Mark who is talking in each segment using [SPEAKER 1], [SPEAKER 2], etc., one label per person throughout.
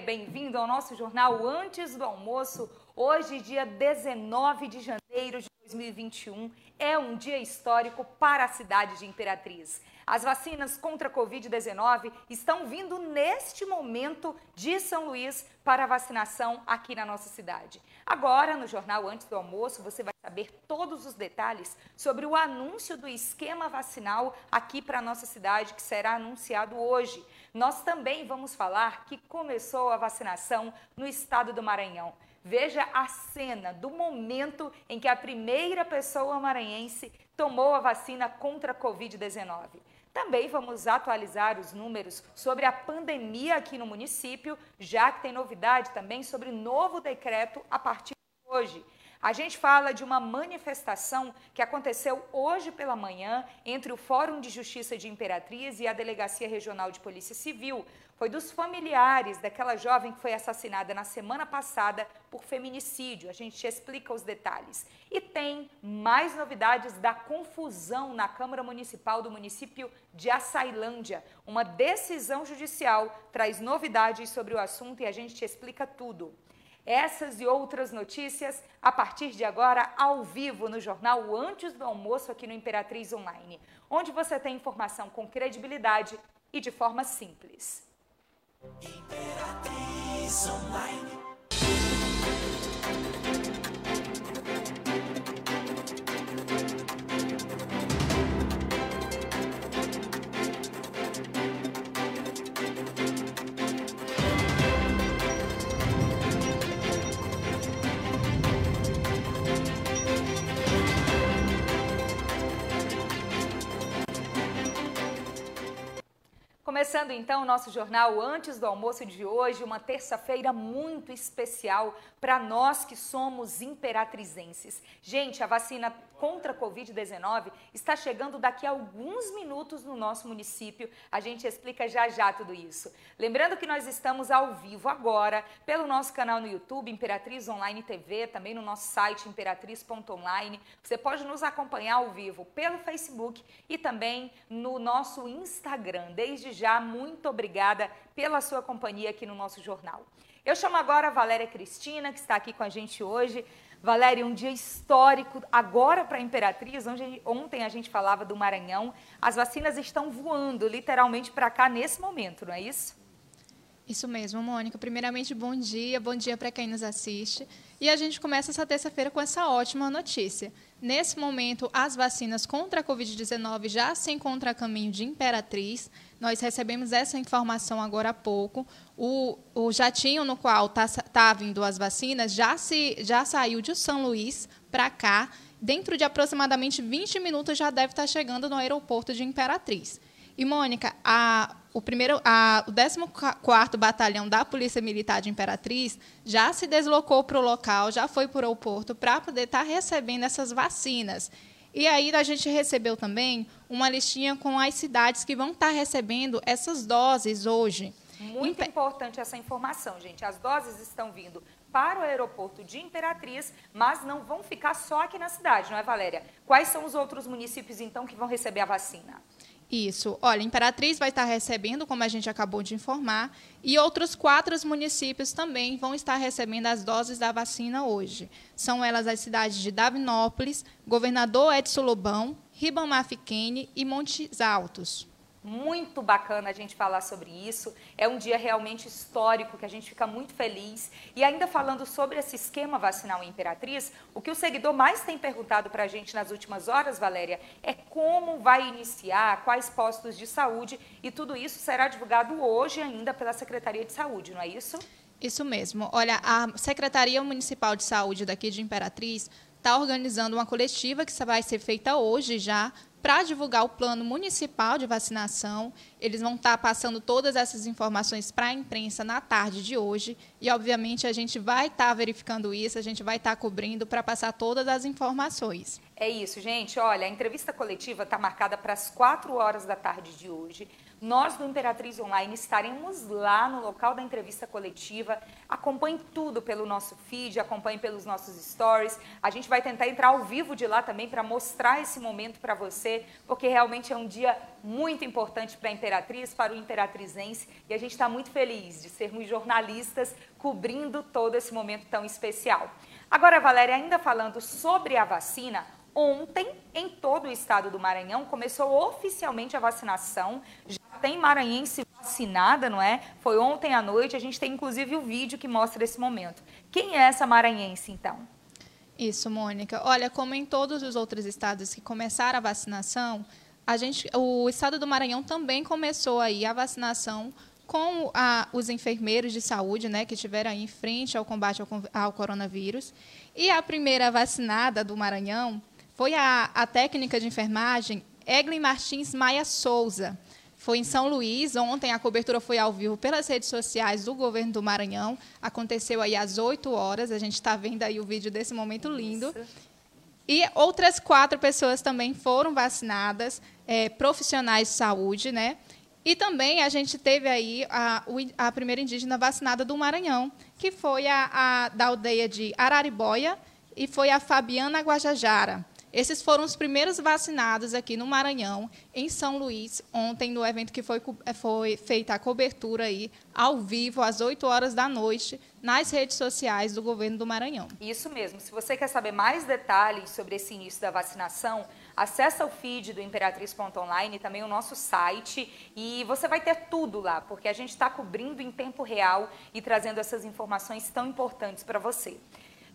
[SPEAKER 1] Bem-vindo ao nosso jornal Antes do Almoço. Hoje, dia 19 de janeiro de 2021, é um dia histórico para a cidade de Imperatriz. As vacinas contra a Covid-19 estão vindo neste momento de São Luís para vacinação aqui na nossa cidade. Agora, no jornal Antes do Almoço, você vai saber todos os detalhes sobre o anúncio do esquema vacinal aqui para a nossa cidade, que será anunciado hoje. Nós também vamos falar que começou a vacinação no estado do Maranhão. Veja a cena do momento em que a primeira pessoa maranhense tomou a vacina contra a Covid-19. Também vamos atualizar os números sobre a pandemia aqui no município, já que tem novidade também sobre novo decreto a partir de hoje. A gente fala de uma manifestação que aconteceu hoje pela manhã entre o Fórum de Justiça de Imperatriz e a Delegacia Regional de Polícia Civil. Foi dos familiares daquela jovem que foi assassinada na semana passada por feminicídio. A gente explica os detalhes. E tem mais novidades da confusão na Câmara Municipal do município de Açailândia. Uma decisão judicial traz novidades sobre o assunto e a gente te explica tudo. Essas e outras notícias a partir de agora ao vivo no jornal Antes do Almoço aqui no Imperatriz Online, onde você tem informação com credibilidade e de forma simples. Imperatriz Online. Começando então o nosso jornal antes do almoço de hoje, uma terça-feira muito especial para nós que somos imperatrizenses. Gente, a vacina contra a Covid-19 está chegando daqui a alguns minutos no nosso município. A gente explica já já tudo isso. Lembrando que nós estamos ao vivo agora pelo nosso canal no YouTube, Imperatriz Online TV, também no nosso site imperatriz.online. Você pode nos acompanhar ao vivo pelo Facebook e também no nosso Instagram. Desde já, muito obrigada pela sua companhia aqui no nosso jornal. Eu chamo agora a Valéria Cristina, que está aqui com a gente hoje. Valéria, um dia histórico agora para a Imperatriz, onde ontem a gente falava do Maranhão. As vacinas estão voando literalmente para cá nesse momento, não é isso?
[SPEAKER 2] Isso mesmo, Mônica. Primeiramente, bom dia, bom dia para quem nos assiste. E a gente começa essa terça-feira com essa ótima notícia. Nesse momento, as vacinas contra a Covid-19 já se encontram a caminho de Imperatriz. Nós recebemos essa informação agora há pouco. O, o jatinho no qual está tá vindo as vacinas já, se, já saiu de São Luís para cá. Dentro de aproximadamente 20 minutos já deve estar tá chegando no aeroporto de Imperatriz. E, Mônica, a, o, primeiro, a, o 14º Batalhão da Polícia Militar de Imperatriz já se deslocou para o local, já foi para o aeroporto para poder estar tá recebendo essas vacinas. E aí a gente recebeu também uma listinha com as cidades que vão estar recebendo essas doses hoje.
[SPEAKER 1] Muito importante essa informação, gente. As doses estão vindo para o aeroporto de Imperatriz, mas não vão ficar só aqui na cidade, não é, Valéria? Quais são os outros municípios, então, que vão receber a vacina?
[SPEAKER 2] Isso. Olha, Imperatriz vai estar recebendo, como a gente acabou de informar, e outros quatro municípios também vão estar recebendo as doses da vacina hoje. São elas as cidades de Davinópolis, Governador Edson Lobão, Ribamar Fiquene e Montes Altos.
[SPEAKER 1] Muito bacana a gente falar sobre isso. É um dia realmente histórico que a gente fica muito feliz. E ainda falando sobre esse esquema vacinal em Imperatriz, o que o seguidor mais tem perguntado para a gente nas últimas horas, Valéria, é como vai iniciar, quais postos de saúde e tudo isso será divulgado hoje ainda pela Secretaria de Saúde, não é isso?
[SPEAKER 2] Isso mesmo. Olha, a Secretaria Municipal de Saúde daqui de Imperatriz está organizando uma coletiva que vai ser feita hoje já para divulgar o plano municipal de vacinação. Eles vão estar tá passando todas essas informações para a imprensa na tarde de hoje. E, obviamente, a gente vai estar tá verificando isso, a gente vai estar tá cobrindo para passar todas as informações.
[SPEAKER 1] É isso, gente. Olha, a entrevista coletiva está marcada para as 4 horas da tarde de hoje. Nós do Imperatriz Online estaremos lá no local da entrevista coletiva. Acompanhe tudo pelo nosso feed, acompanhe pelos nossos stories. A gente vai tentar entrar ao vivo de lá também para mostrar esse momento para você, porque realmente é um dia muito importante para a Imperatriz, para o Imperatrizense, e a gente está muito feliz de sermos jornalistas cobrindo todo esse momento tão especial. Agora, Valéria, ainda falando sobre a vacina, Ontem, em todo o estado do Maranhão, começou oficialmente a vacinação. Já tem maranhense vacinada, não é? Foi ontem à noite, a gente tem inclusive o vídeo que mostra esse momento. Quem é essa maranhense, então?
[SPEAKER 2] Isso, Mônica. Olha, como em todos os outros estados que começaram a vacinação, a gente, o estado do Maranhão também começou aí a vacinação com a, os enfermeiros de saúde, né, que estiveram aí em frente ao combate ao, ao coronavírus. E a primeira vacinada do Maranhão foi a, a técnica de enfermagem Eglin Martins Maia Souza. Foi em São Luís, ontem a cobertura foi ao vivo pelas redes sociais do governo do Maranhão. Aconteceu aí às 8 horas, a gente está vendo aí o vídeo desse momento lindo. E outras quatro pessoas também foram vacinadas, é, profissionais de saúde, né? E também a gente teve aí a, a primeira indígena vacinada do Maranhão, que foi a, a da aldeia de Araribóia, e foi a Fabiana Guajajara. Esses foram os primeiros vacinados aqui no Maranhão, em São Luís, ontem, no evento que foi, eh, foi feita a cobertura aí, ao vivo, às 8 horas da noite, nas redes sociais do governo do Maranhão.
[SPEAKER 1] Isso mesmo. Se você quer saber mais detalhes sobre esse início da vacinação, acessa o feed do Imperatriz.online, também o nosso site, e você vai ter tudo lá, porque a gente está cobrindo em tempo real e trazendo essas informações tão importantes para você.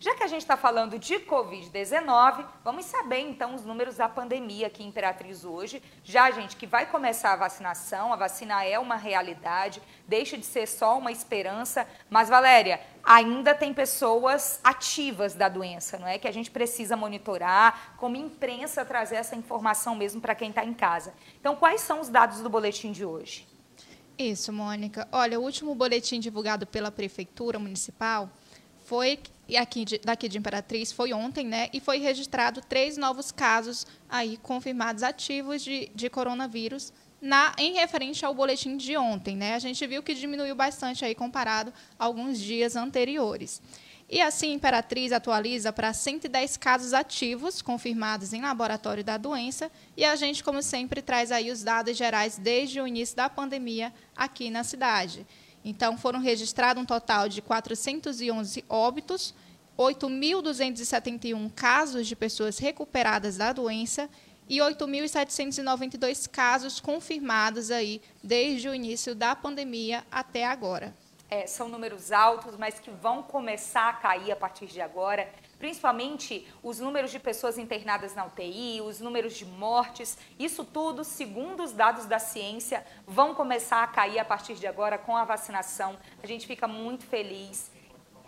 [SPEAKER 1] Já que a gente está falando de Covid-19, vamos saber então os números da pandemia aqui em Imperatriz hoje. Já, gente, que vai começar a vacinação, a vacina é uma realidade, deixa de ser só uma esperança. Mas, Valéria, ainda tem pessoas ativas da doença, não é? Que a gente precisa monitorar, como imprensa, trazer essa informação mesmo para quem está em casa. Então, quais são os dados do boletim de hoje?
[SPEAKER 2] Isso, Mônica. Olha, o último boletim divulgado pela Prefeitura Municipal foi aqui de, daqui de Imperatriz foi ontem, né? E foi registrado três novos casos aí confirmados ativos de, de coronavírus na, em referente ao boletim de ontem, né? A gente viu que diminuiu bastante aí comparado a alguns dias anteriores. E assim, Imperatriz atualiza para 110 casos ativos confirmados em laboratório da doença e a gente, como sempre, traz aí os dados gerais desde o início da pandemia aqui na cidade. Então, foram registrados um total de 411 óbitos, 8.271 casos de pessoas recuperadas da doença e 8.792 casos confirmados aí desde o início da pandemia até agora.
[SPEAKER 1] É, são números altos, mas que vão começar a cair a partir de agora principalmente os números de pessoas internadas na UTI, os números de mortes, isso tudo, segundo os dados da ciência, vão começar a cair a partir de agora com a vacinação. A gente fica muito feliz.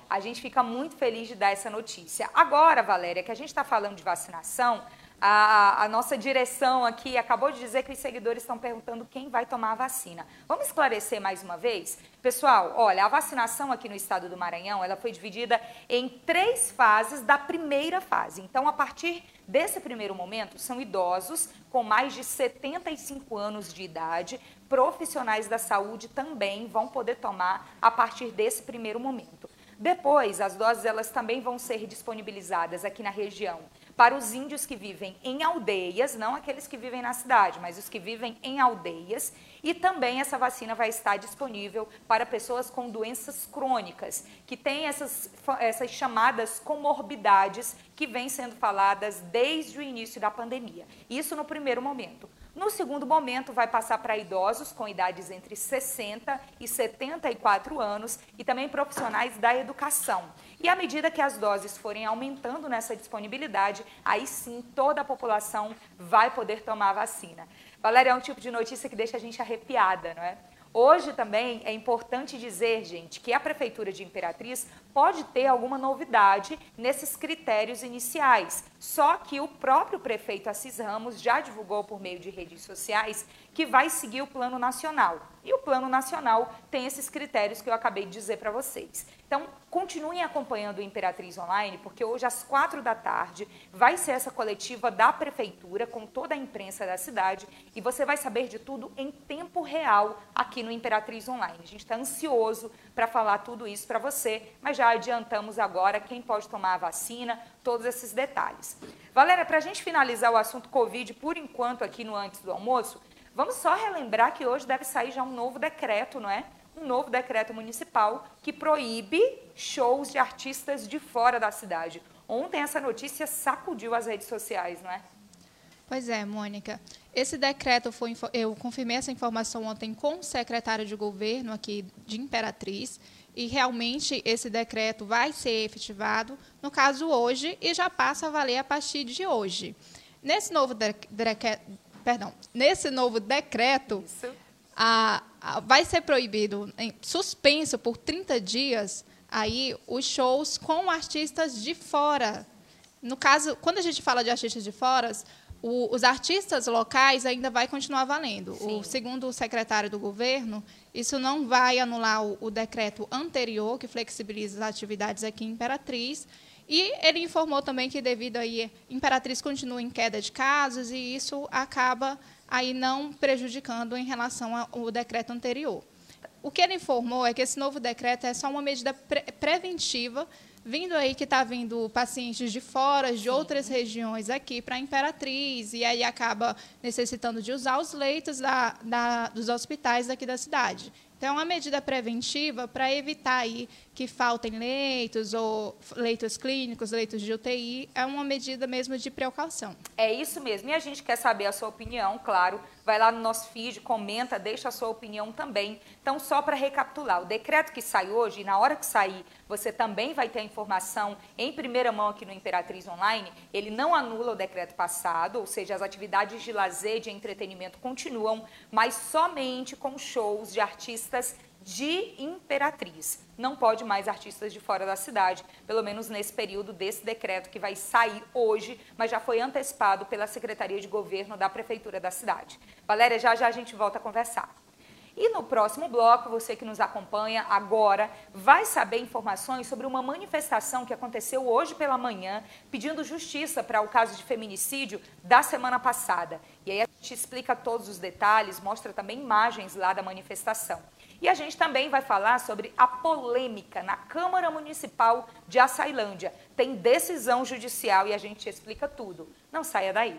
[SPEAKER 1] A gente fica muito feliz de dar essa notícia. Agora, Valéria, que a gente está falando de vacinação, a, a, nossa direção aqui acabou de dizer que os seguidores estão perguntando quem vai tomar a vacina. Vamos esclarecer mais uma vez? Pessoal, olha, a vacinação aqui no estado do Maranhão, ela foi dividida em três fases da primeira fase. Então, a partir desse primeiro momento, são idosos com mais de 75 anos de idade, profissionais da saúde também vão poder tomar a partir desse primeiro momento. Depois, as doses elas também vão ser disponibilizadas aqui na região para os índios que vivem em aldeias, não aqueles que vivem na cidade, mas os que vivem em aldeias. E também essa vacina vai estar disponível para pessoas com doenças crônicas, que têm essas, essas chamadas comorbidades que vêm sendo faladas desde o início da pandemia. Isso no primeiro momento. No segundo momento, vai passar para idosos com idades entre 60 e 74 anos e também profissionais da educação. E à medida que as doses forem aumentando nessa disponibilidade, aí sim toda a população vai poder tomar a vacina. Valéria, é um tipo de notícia que deixa a gente arrepiada, não é? Hoje também é importante dizer, gente, que a Prefeitura de Imperatriz pode ter alguma novidade nesses critérios iniciais. Só que o próprio prefeito Assis Ramos já divulgou por meio de redes sociais que vai seguir o plano nacional. E o Plano Nacional tem esses critérios que eu acabei de dizer para vocês. Então, continuem acompanhando o Imperatriz Online, porque hoje às quatro da tarde vai ser essa coletiva da Prefeitura com toda a imprensa da cidade e você vai saber de tudo em tempo real aqui no Imperatriz Online. A gente está ansioso para falar tudo isso para você, mas já adiantamos agora quem pode tomar a vacina, todos esses detalhes. Valéria, para a gente finalizar o assunto Covid por enquanto aqui no Antes do Almoço, vamos só relembrar que hoje deve sair já um novo decreto, não é? Um novo decreto municipal que proíbe shows de artistas de fora da cidade. Ontem essa notícia sacudiu as redes sociais, não é?
[SPEAKER 2] Pois é, Mônica. Esse decreto foi eu confirmei essa informação ontem com o secretário de governo aqui de Imperatriz e realmente esse decreto vai ser efetivado, no caso hoje, e já passa a valer a partir de hoje. Nesse novo, decreto, perdão, nesse novo decreto, a, a, vai ser proibido, em, suspenso por 30 dias, aí os shows com artistas de fora. No caso, quando a gente fala de artistas de fora, o, os artistas locais ainda vai continuar valendo. O, segundo o secretário do governo, isso não vai anular o, o, decreto anterior que flexibiliza as atividades aqui em Imperatriz. E ele informou também que devido aí Imperatriz continua em queda de casos e isso acaba aí não prejudicando em relação ao decreto anterior. O que ele informou é que esse novo decreto é só uma medida pre preventiva vindo aí que está vindo pacientes de fora, de Sim. outras regiões aqui para a Imperatriz, e aí acaba necessitando de usar os leitos da, da, dos hospitais aqui da cidade. Então, é uma medida preventiva para evitar aí que faltem leitos ou leitos clínicos, leitos de UTI, é uma medida mesmo de precaução.
[SPEAKER 1] É isso mesmo. E a gente quer saber a sua opinião, claro. Vai lá no nosso feed, comenta, deixa a sua opinião também. Então, só para recapitular, o decreto que sai hoje, na hora que sair, você também vai ter a informação em primeira mão aqui no Imperatriz Online. Ele não anula o decreto passado, ou seja, as atividades de lazer, de entretenimento continuam, mas somente com shows de artistas de Imperatriz. Não pode mais artistas de fora da cidade, pelo menos nesse período desse decreto que vai sair hoje, mas já foi antecipado pela Secretaria de Governo da Prefeitura da cidade. Valéria, já já a gente volta a conversar. E no próximo bloco, você que nos acompanha agora vai saber informações sobre uma manifestação que aconteceu hoje pela manhã, pedindo justiça para o caso de feminicídio da semana passada. E aí a gente explica todos os detalhes, mostra também imagens lá da manifestação. E a gente também vai falar sobre a polêmica na Câmara Municipal de Açailândia. Tem decisão judicial e a gente explica tudo. Não saia daí.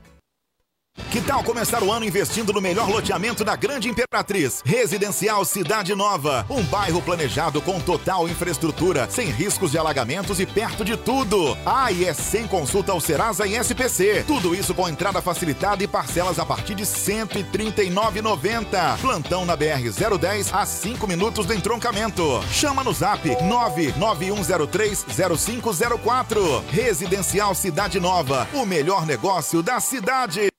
[SPEAKER 3] Que tal começar o ano investindo no melhor loteamento da Grande Imperatriz? Residencial Cidade Nova. Um bairro planejado com total infraestrutura, sem riscos de alagamentos e perto de tudo. Ah, e é sem consulta ao Serasa e SPC. Tudo isso com entrada facilitada e parcelas a partir de R$ 139,90. Plantão na BR-010 a 5 minutos do entroncamento. Chama no zap 991030504. Residencial Cidade Nova. O melhor negócio da cidade.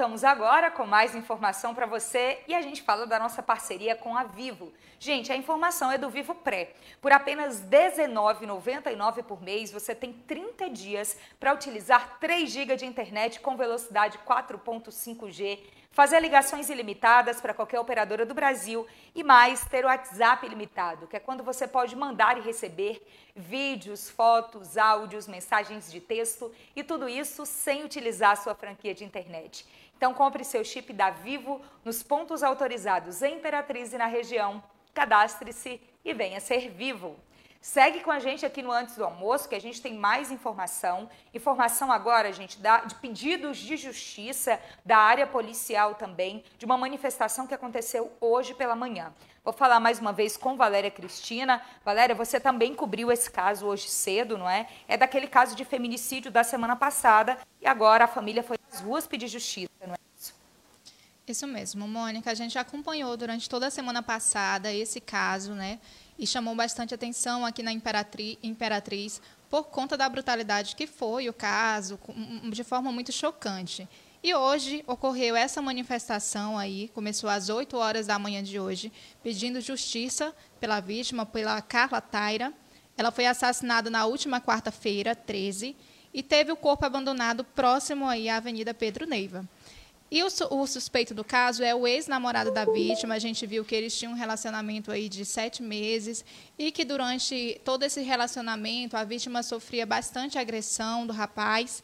[SPEAKER 1] Voltamos agora com mais informação para você e a gente fala da nossa parceria com a Vivo. Gente, a informação é do Vivo Pré. Por apenas R$19,99 por mês, você tem 30 dias para utilizar 3 GB de internet com velocidade 4.5G fazer ligações ilimitadas para qualquer operadora do Brasil e mais ter o WhatsApp ilimitado, que é quando você pode mandar e receber vídeos, fotos, áudios, mensagens de texto e tudo isso sem utilizar a sua franquia de internet. Então compre seu chip da Vivo nos pontos autorizados em Imperatriz e na região. Cadastre-se e venha ser vivo. Segue com a gente aqui no Antes do Almoço, que a gente tem mais informação. Informação agora, gente, da, de pedidos de justiça da área policial também, de uma manifestação que aconteceu hoje pela manhã. Vou falar mais uma vez com Valéria Cristina. Valéria, você também cobriu esse caso hoje cedo, não é? É daquele caso de feminicídio da semana passada e agora a família foi às ruas pedir justiça, não é isso?
[SPEAKER 2] Isso mesmo, Mônica. A gente acompanhou durante toda a semana passada esse caso, né? e chamou bastante atenção aqui na Imperatriz, Imperatriz por conta da brutalidade que foi o caso, de forma muito chocante. E hoje ocorreu essa manifestação aí, começou às 8 horas da manhã de hoje, pedindo justiça pela vítima, pela Carla Taira. Ela foi assassinada na última quarta-feira, 13, e teve o corpo abandonado próximo aí à Avenida Pedro Neiva. E o, o, suspeito do caso é o ex-namorado da vítima. A gente viu que eles tinham um relacionamento aí de sete meses e que durante todo esse relacionamento a vítima sofria bastante agressão do rapaz.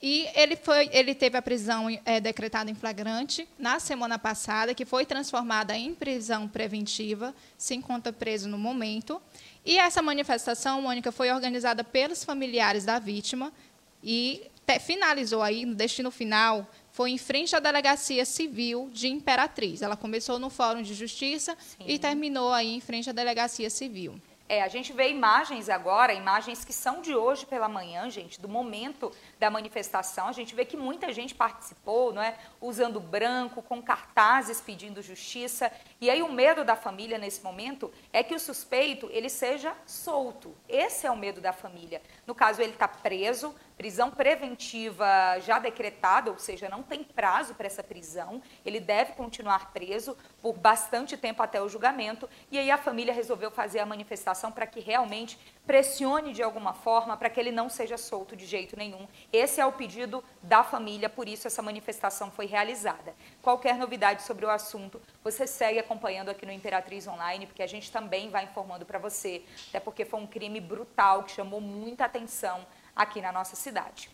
[SPEAKER 2] E ele, foi, ele teve a prisão é, decretada em flagrante na semana passada, que foi transformada em prisão preventiva, se encontra preso no momento. E essa manifestação, Mônica, foi organizada pelos familiares da vítima e finalizou aí, no destino final, foi em frente à Delegacia Civil de Imperatriz. Ela começou no Fórum de Justiça Sim. e terminou aí em frente à Delegacia Civil.
[SPEAKER 1] É, a gente vê imagens agora, imagens que são de hoje pela manhã, gente, do momento da manifestação. A gente vê que muita gente participou, não é? Usando branco, com cartazes pedindo justiça. E aí o medo da família nesse momento é que o suspeito ele seja solto. Esse é o medo da família. No caso, ele está preso, prisão preventiva já decretada, ou seja, não tem prazo para essa prisão, ele deve continuar preso por bastante tempo até o julgamento, e aí a família resolveu fazer a manifestação para que realmente pressione de alguma forma para que ele não seja solto de jeito nenhum. Esse é o pedido da família, por isso essa manifestação foi realizada. Qualquer novidade sobre o assunto, você segue acompanhando aqui no Imperatriz Online, porque a gente também vai informando para você, até porque foi um crime brutal que chamou muita atenção aqui na nossa cidade.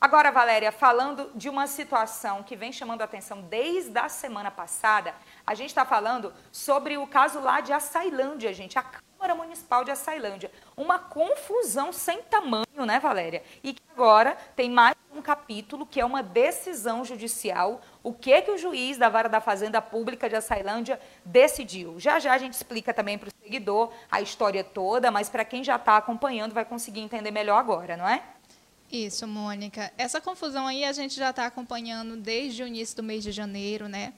[SPEAKER 1] Agora, Valéria, falando de uma situação que vem chamando a atenção desde a semana passada, a gente está falando sobre o caso lá de Açailândia, gente, a Câmara Municipal de Açailândia. Uma confusão sem tamanho, né, Valéria? E que agora tem mais um capítulo que é uma decisão judicial. O que que o juiz da Vara da Fazenda Pública de Açailândia decidiu? Já já a gente explica também para o seguidor a história toda, mas para quem já está acompanhando vai conseguir entender melhor agora, não é?
[SPEAKER 2] Isso, Mônica. Essa confusão aí a gente já está acompanhando desde o início do mês de janeiro, né?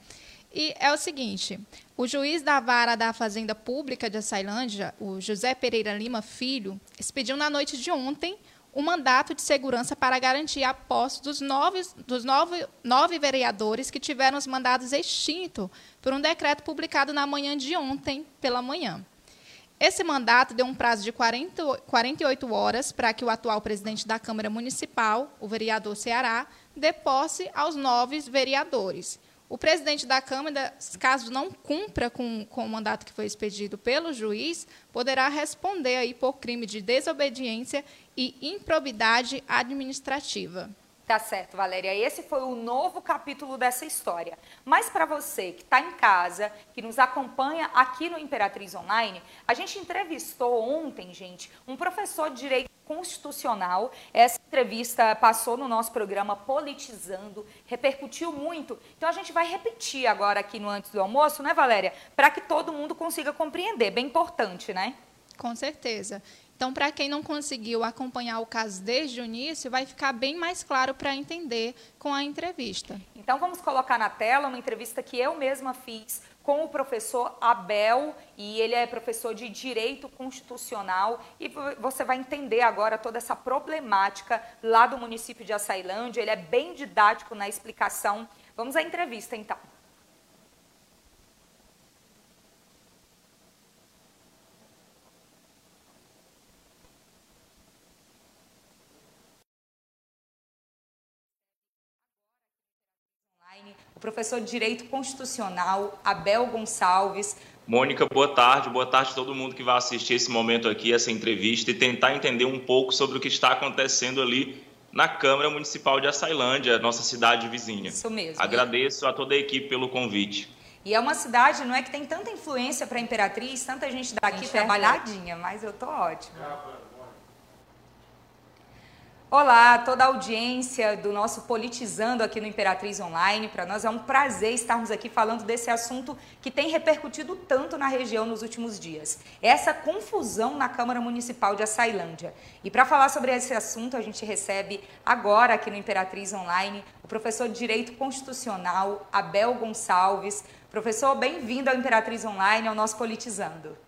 [SPEAKER 2] E é o seguinte: o juiz da vara da Fazenda Pública de Açailândia, o José Pereira Lima Filho, expediu na noite de ontem um mandato de segurança para garantir a posse dos, nove, dos nove, nove vereadores que tiveram os mandados extintos por um decreto publicado na manhã de ontem pela manhã. Esse mandato deu um prazo de 40, 48 horas para que o atual presidente da Câmara Municipal, o vereador Ceará, dê posse aos nove vereadores. O presidente da Câmara, caso não cumpra com, com o mandato que foi expedido pelo juiz, poderá responder aí por crime de desobediência e improbidade administrativa.
[SPEAKER 1] Tá certo, Valéria. Esse foi o novo capítulo dessa história. Mas para você que está em casa, que nos acompanha aqui no Imperatriz Online, a gente entrevistou ontem, gente, um professor de direito constitucional. Essa entrevista passou no nosso programa Politizando, repercutiu muito. Então a gente vai repetir agora aqui no Antes do Almoço, né, Valéria? Para que todo mundo consiga compreender. Bem importante, né?
[SPEAKER 2] Com certeza. Então, para quem não conseguiu acompanhar o caso desde o início, vai ficar bem mais claro para entender com a entrevista.
[SPEAKER 1] Então, vamos colocar na tela uma entrevista que eu mesma fiz com o professor Abel, e ele é professor de Direito Constitucional, e você vai entender agora toda essa problemática lá do município de Açailândia. Ele é bem didático na explicação. Vamos à entrevista, então. O professor de Direito Constitucional, Abel Gonçalves.
[SPEAKER 4] Mônica, boa tarde. Boa tarde a todo mundo que vai assistir esse momento aqui, essa entrevista, e tentar entender um pouco sobre o que está acontecendo ali na Câmara Municipal de Açailândia, nossa cidade vizinha.
[SPEAKER 1] Isso mesmo.
[SPEAKER 4] Agradeço a toda a equipe pelo convite.
[SPEAKER 1] E é uma cidade, não é que tem tanta influência para a Imperatriz, tanta gente daqui trabalhadinha, mas eu tô ótima. Olá, toda a audiência do nosso Politizando aqui no Imperatriz Online. Para nós é um prazer estarmos aqui falando desse assunto que tem repercutido tanto na região nos últimos dias. Essa confusão na Câmara Municipal de Açailândia. E para falar sobre esse assunto, a gente recebe agora aqui no Imperatriz Online o professor de Direito Constitucional, Abel Gonçalves. Professor, bem-vindo ao Imperatriz Online, ao nosso Politizando.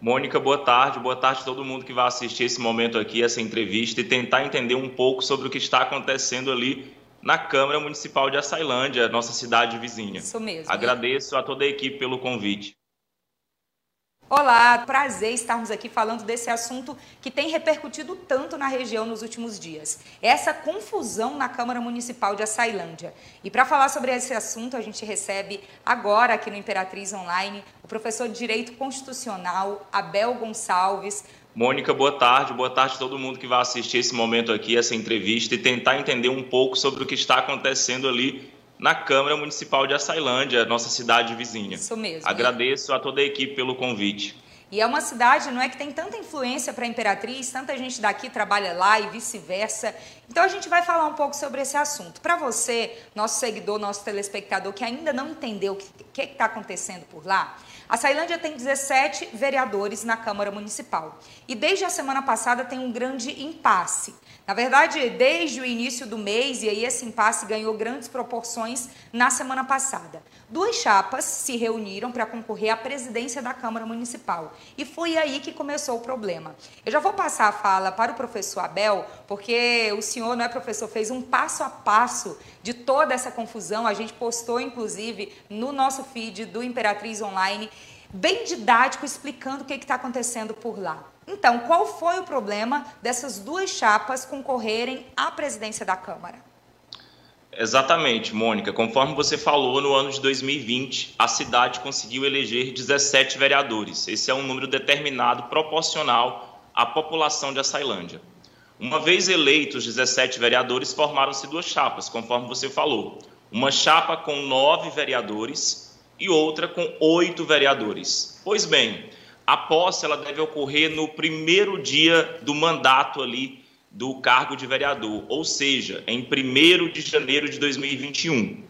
[SPEAKER 4] Mônica, boa tarde. Boa tarde a todo mundo que vai assistir esse momento aqui, essa entrevista, e tentar entender um pouco sobre o que está acontecendo ali na Câmara Municipal de Açailândia, nossa cidade vizinha.
[SPEAKER 1] Isso mesmo.
[SPEAKER 4] Agradeço a toda a equipe pelo convite.
[SPEAKER 1] Olá, prazer estarmos aqui falando desse assunto que tem repercutido tanto na região nos últimos dias. Essa confusão na Câmara Municipal de Açailândia. E para falar sobre esse assunto, a gente recebe agora aqui no Imperatriz Online o professor de Direito Constitucional, Abel Gonçalves.
[SPEAKER 4] Mônica, boa tarde. Boa tarde a todo mundo que vai assistir esse momento aqui, essa entrevista, e tentar entender um pouco sobre o que está acontecendo ali na Câmara Municipal de Açailândia, nossa cidade vizinha.
[SPEAKER 1] Isso mesmo.
[SPEAKER 4] Agradeço a toda a equipe pelo convite.
[SPEAKER 1] E é uma cidade, não é que tem tanta influência para a Imperatriz, tanta gente daqui trabalha lá e vice-versa. Então a gente vai falar um pouco sobre esse assunto. Para você, nosso seguidor, nosso telespectador que ainda não entendeu o que está acontecendo por lá, a Sailândia tem 17 vereadores na Câmara Municipal. E desde a semana passada tem um grande impasse. Na verdade, desde o início do mês, e aí esse impasse ganhou grandes proporções na semana passada. Duas chapas se reuniram para concorrer à presidência da Câmara Municipal. E foi aí que começou o problema. Eu já vou passar a fala para o professor Abel, porque o senhor, não é professor, fez um passo a passo de toda essa confusão. A gente postou, inclusive, no nosso feed do Imperatriz Online, bem didático, explicando o que está acontecendo por lá. Então, qual foi o problema dessas duas chapas concorrerem à presidência da Câmara?
[SPEAKER 4] Exatamente, Mônica. Conforme você falou, no ano de 2020, a cidade conseguiu eleger 17 vereadores. Esse é um número determinado proporcional à população de Açailândia. Uma vez eleitos 17 vereadores, formaram-se duas chapas, conforme você falou. Uma chapa com nove vereadores e outra com oito vereadores. Pois bem, a posse ela deve ocorrer no primeiro dia do mandato ali do cargo de vereador, ou seja, em 1 de janeiro de 2021.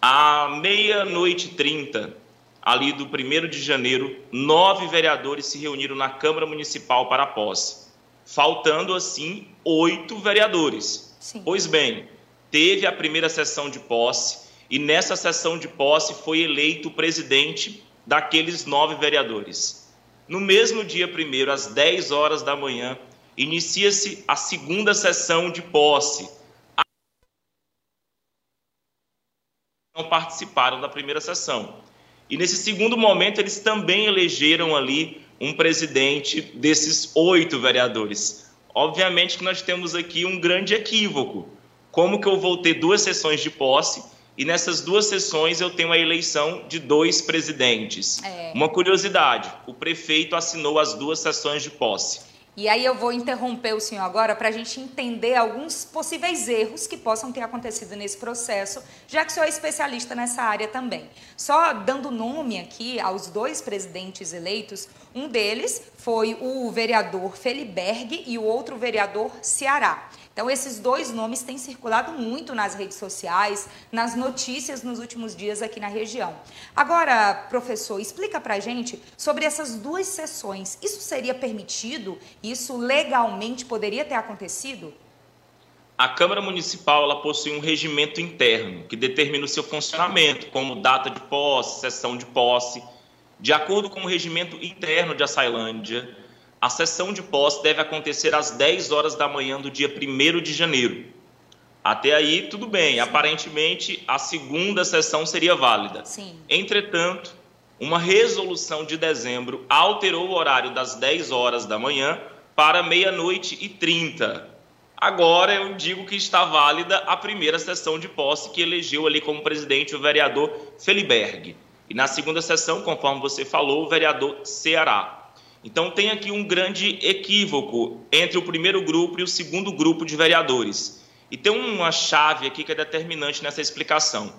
[SPEAKER 4] À meia-noite 30, ali do 1 de janeiro, nove vereadores se reuniram na Câmara Municipal para a posse, faltando assim oito vereadores. Sim. Pois bem, teve a primeira sessão de posse e nessa sessão de posse foi eleito o presidente daqueles nove vereadores. No mesmo dia primeiro, às 10 horas da manhã, inicia-se a segunda sessão de posse. Não participaram da primeira sessão. E nesse segundo momento, eles também elegeram ali um presidente desses oito vereadores. Obviamente que nós temos aqui um grande equívoco. Como que eu vou ter duas sessões de posse e nessas duas sessões eu tenho a eleição de dois presidentes. É. Uma curiosidade: o prefeito assinou as duas sessões de posse.
[SPEAKER 1] E aí eu vou interromper o senhor agora para a gente entender alguns possíveis erros que possam ter acontecido nesse processo, já que o senhor é especialista nessa área também. Só dando nome aqui aos dois presidentes eleitos, um deles foi o vereador Feliberg e o outro vereador Ceará. Então, esses dois nomes têm circulado muito nas redes sociais, nas notícias nos últimos dias aqui na região. Agora, professor, explica para gente sobre essas duas sessões. Isso seria permitido? Isso legalmente poderia ter acontecido?
[SPEAKER 4] A Câmara Municipal ela possui um regimento interno que determina o seu funcionamento, como data de posse, sessão de posse. De acordo com o regimento interno de Açailândia, a sessão de posse deve acontecer às 10 horas da manhã do dia 1 de janeiro. Até aí, tudo bem. Aparentemente, a segunda sessão seria válida.
[SPEAKER 1] Sim.
[SPEAKER 4] Entretanto, uma resolução de dezembro alterou o horário das 10 horas da manhã para meia-noite e 30. Agora eu digo que está válida a primeira sessão de posse que elegeu ali como presidente o vereador Feliberg. E na segunda sessão, conforme você falou, o vereador Ceará. Então tem aqui um grande equívoco entre o primeiro grupo e o segundo grupo de vereadores. E tem uma chave aqui que é determinante nessa explicação.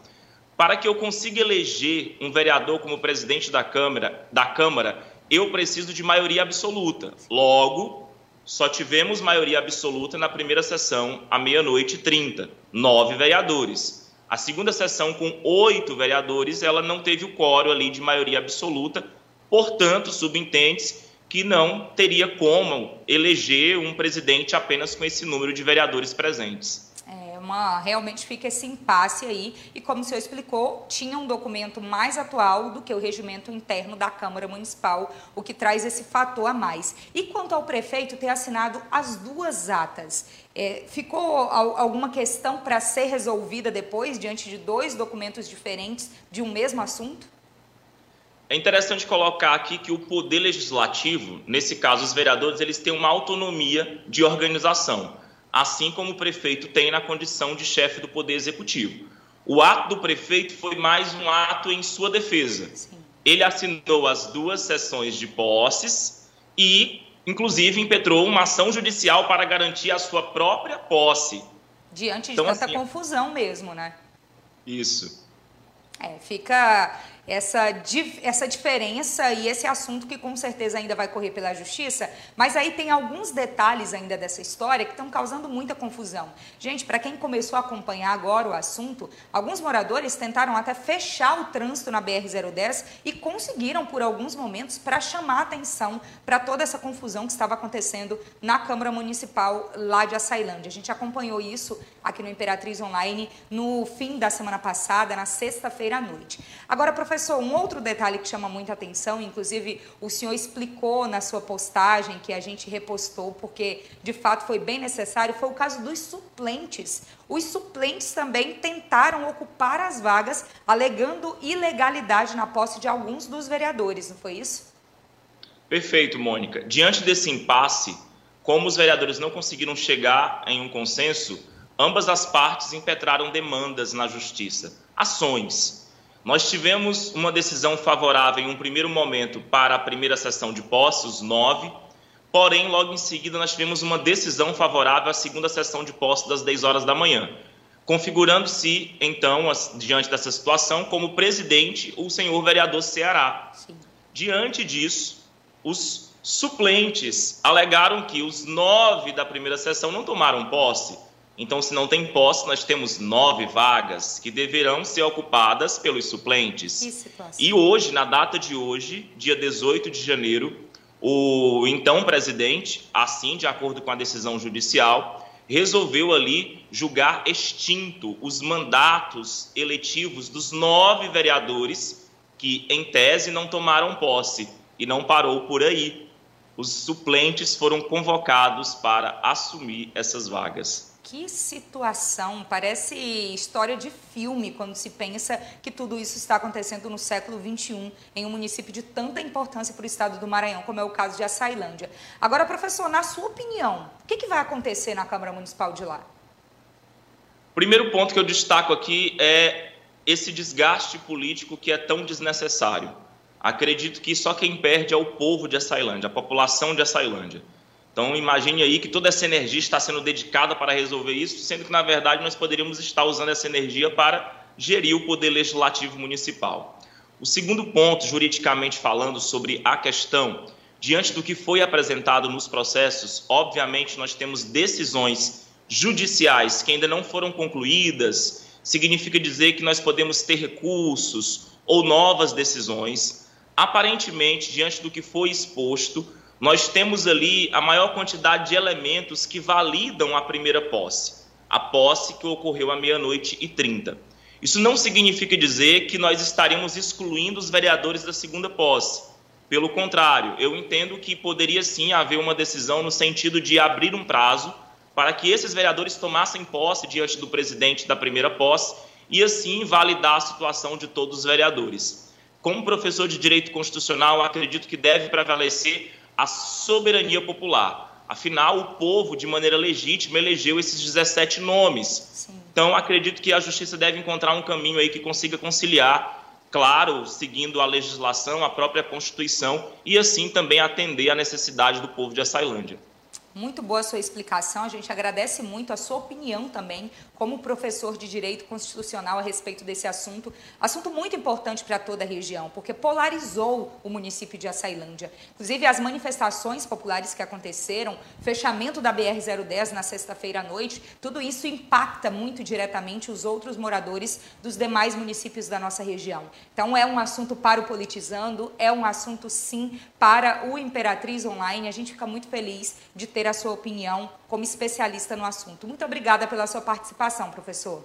[SPEAKER 4] Para que eu consiga eleger um vereador como presidente da Câmara, da Câmara, eu preciso de maioria absoluta. Logo, só tivemos maioria absoluta na primeira sessão, à meia-noite e trinta, nove vereadores. A segunda sessão, com oito vereadores, ela não teve o quórum ali de maioria absoluta, portanto, subentende-se que não teria como eleger um presidente apenas com esse número de vereadores presentes.
[SPEAKER 1] É uma, realmente fica esse impasse aí, e como o senhor explicou, tinha um documento mais atual do que o regimento interno da Câmara Municipal, o que traz esse fator a mais. E quanto ao prefeito ter assinado as duas atas, é, ficou alguma questão para ser resolvida depois, diante de dois documentos diferentes de um mesmo assunto?
[SPEAKER 4] É interessante colocar aqui que o poder legislativo, nesse caso os vereadores, eles têm uma autonomia de organização, assim como o prefeito tem na condição de chefe do poder executivo. O ato do prefeito foi mais um ato em sua defesa. Sim. Ele assinou as duas sessões de posses e, inclusive, impetrou uma ação judicial para garantir a sua própria posse.
[SPEAKER 1] Diante de então, tanta assim, confusão mesmo, né?
[SPEAKER 4] Isso.
[SPEAKER 1] É, fica essa, essa diferença e esse assunto que com certeza ainda vai correr pela justiça, mas aí tem alguns detalhes ainda dessa história que estão causando muita confusão. Gente, para quem começou a acompanhar agora o assunto, alguns moradores tentaram até fechar o trânsito na BR-010 e conseguiram por alguns momentos para chamar atenção para toda essa confusão que estava acontecendo na Câmara Municipal lá de Açailândia. A gente acompanhou isso aqui no Imperatriz Online no fim da semana passada, na sexta-feira à noite. Agora, professor, Professor, um outro detalhe que chama muita atenção, inclusive o senhor explicou na sua postagem, que a gente repostou, porque de fato foi bem necessário, foi o caso dos suplentes. Os suplentes também tentaram ocupar as vagas, alegando ilegalidade na posse de alguns dos vereadores, não foi isso?
[SPEAKER 4] Perfeito, Mônica. Diante desse impasse, como os vereadores não conseguiram chegar em um consenso, ambas as partes impetraram demandas na justiça, ações nós tivemos uma decisão favorável em um primeiro momento para a primeira sessão de posse, os nove, porém, logo em seguida, nós tivemos uma decisão favorável à segunda sessão de posse das 10 horas da manhã, configurando-se, então, diante dessa situação, como presidente o senhor vereador Ceará. Sim. Diante disso, os suplentes alegaram que os nove da primeira sessão não tomaram posse então, se não tem posse, nós temos nove vagas que deverão ser ocupadas pelos suplentes. E hoje, na data de hoje, dia 18 de janeiro, o então presidente, assim de acordo com a decisão judicial, resolveu ali julgar extinto os mandatos eletivos dos nove vereadores que, em tese, não tomaram posse. E não parou por aí. Os suplentes foram convocados para assumir essas vagas.
[SPEAKER 1] Que situação! Parece história de filme quando se pensa que tudo isso está acontecendo no século XXI em um município de tanta importância para o estado do Maranhão, como é o caso de Açailândia. Agora, professor, na sua opinião, o que, que vai acontecer na Câmara Municipal de lá?
[SPEAKER 4] Primeiro ponto que eu destaco aqui é esse desgaste político que é tão desnecessário. Acredito que só quem perde é o povo de Açailândia, a população de Açailândia. Então imagine aí que toda essa energia está sendo dedicada para resolver isso, sendo que na verdade nós poderíamos estar usando essa energia para gerir o poder legislativo municipal. O segundo ponto, juridicamente falando, sobre a questão, diante do que foi apresentado nos processos, obviamente nós temos decisões judiciais que ainda não foram concluídas, significa dizer que nós podemos ter recursos ou novas decisões. Aparentemente, diante do que foi exposto, nós temos ali a maior quantidade de elementos que validam a primeira posse, a posse que ocorreu à meia-noite e trinta. Isso não significa dizer que nós estaríamos excluindo os vereadores da segunda posse. Pelo contrário, eu entendo que poderia sim haver uma decisão no sentido de abrir um prazo para que esses vereadores tomassem posse diante do presidente da primeira posse e assim validar a situação de todos os vereadores. Como professor de direito constitucional, acredito que deve prevalecer a soberania popular. Afinal, o povo, de maneira legítima, elegeu esses 17 nomes. Sim. Então, acredito que a justiça deve encontrar um caminho aí que consiga conciliar, claro, seguindo a legislação, a própria Constituição, e assim também atender à necessidade do povo de Açailândia.
[SPEAKER 1] Muito boa a sua explicação. A gente agradece muito a sua opinião também, como professor de Direito Constitucional a respeito desse assunto. Assunto muito importante para toda a região, porque polarizou o município de Açailândia. Inclusive, as manifestações populares que aconteceram, fechamento da BR-010 na sexta-feira à noite, tudo isso impacta muito diretamente os outros moradores dos demais municípios da nossa região. Então, é um assunto para o Politizando, é um assunto, sim, para o Imperatriz Online. A gente fica muito feliz de ter a sua opinião como especialista no assunto. Muito obrigada pela sua participação, professor.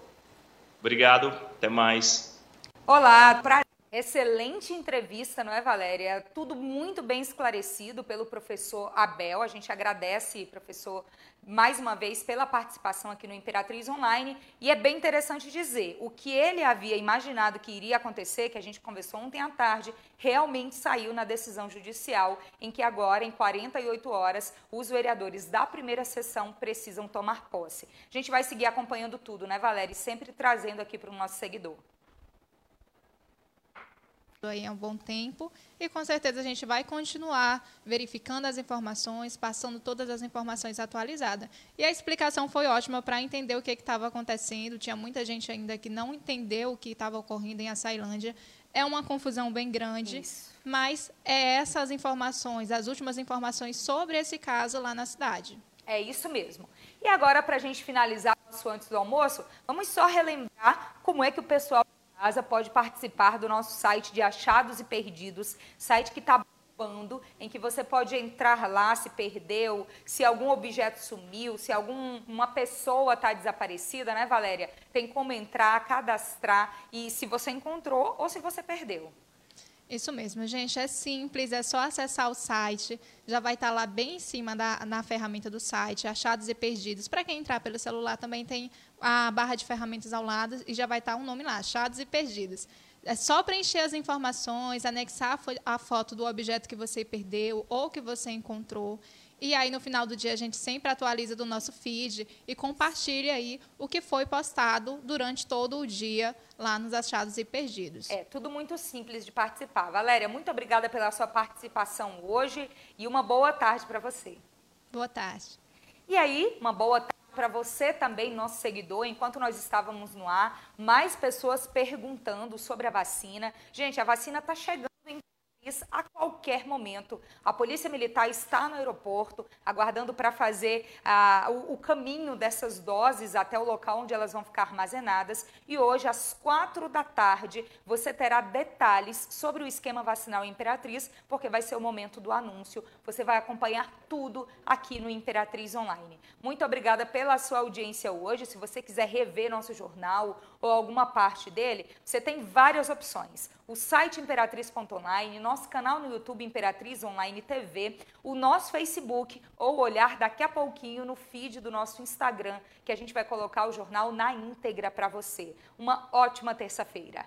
[SPEAKER 4] Obrigado, até mais.
[SPEAKER 1] Olá, pra... excelente entrevista, não é, Valéria? Tudo muito bem esclarecido pelo professor Abel. A gente agradece, professor, mais uma vez pela participação aqui no Imperatriz Online. E é bem interessante dizer, o que ele havia imaginado que iria acontecer, que a gente conversou ontem à tarde, realmente saiu na decisão judicial, em que agora, em 48 horas, os vereadores da primeira sessão precisam tomar posse. A gente vai seguir acompanhando tudo, né, Valéria? sempre trazendo aqui para o nosso seguidor
[SPEAKER 2] aí há um bom tempo e com certeza a gente vai continuar verificando as informações, passando todas as informações atualizadas. E a explicação foi ótima para entender o que estava acontecendo. Tinha muita gente ainda que não entendeu o que estava ocorrendo em Açailândia. É uma confusão bem grande, Isso. mas é essas informações, as últimas informações sobre esse caso lá na cidade.
[SPEAKER 1] É isso mesmo. E agora, para a gente finalizar o antes do almoço, vamos só relembrar como é que o pessoal casa pode participar do nosso site de achados e perdidos, site que está bombando, em que você pode entrar lá se perdeu, se algum objeto sumiu, se alguma pessoa está desaparecida, né, Valéria? Tem como entrar, cadastrar e se você encontrou ou se você perdeu.
[SPEAKER 2] Isso mesmo, gente. É simples, é só acessar o site. Já vai estar lá bem em cima da, na ferramenta do site, achados e perdidos. Para quem entrar pelo celular, também tem a barra de ferramentas ao lado e já vai estar um nome lá, achados e perdidos. É só preencher as informações, anexar a foto do objeto que você perdeu ou que você encontrou. E aí, no final do dia, a gente sempre atualiza do nosso feed e compartilha aí o que foi postado durante todo o dia lá nos Achados e Perdidos.
[SPEAKER 1] É, tudo muito simples de participar. Valéria, muito obrigada pela sua participação hoje e uma boa tarde para você.
[SPEAKER 2] Boa tarde.
[SPEAKER 1] E aí, uma boa tarde para você também, nosso seguidor, enquanto nós estávamos no ar, mais pessoas perguntando sobre a vacina. Gente, a vacina está chegando a qualquer momento. A Polícia Militar está no aeroporto, aguardando para fazer ah, o, o, caminho dessas doses até o local onde elas vão ficar armazenadas. E hoje, às quatro da tarde, você terá detalhes sobre o esquema vacinal Imperatriz, porque vai ser o momento do anúncio. Você vai acompanhar tudo aqui no Imperatriz Online. Muito obrigada pela sua audiência hoje. Se você quiser rever nosso jornal ou alguma parte dele, você tem várias opções. O site imperatriz.online, nosso canal no YouTube Imperatriz Online TV, o nosso Facebook ou olhar daqui a pouquinho no feed do nosso Instagram, que a gente vai colocar o jornal na íntegra para você. Uma ótima terça-feira.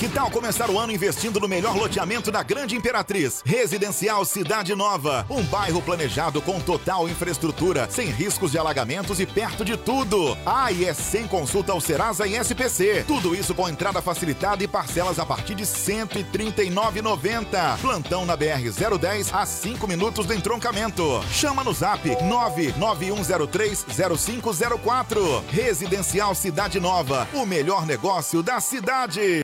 [SPEAKER 3] Que tal começar o ano investindo no melhor loteamento da Grande Imperatriz? Residencial Cidade Nova. Um bairro planejado com total infraestrutura, sem riscos de alagamentos e perto de tudo. Ah, e é sem consulta ao Serasa e SPC. Tudo isso com entrada facilitada e parcelas a partir de R$ 139,90. Plantão na BR-010 a 5 minutos do entroncamento. Chama no zap 991030504. Residencial Cidade Nova. O melhor negócio da cidade.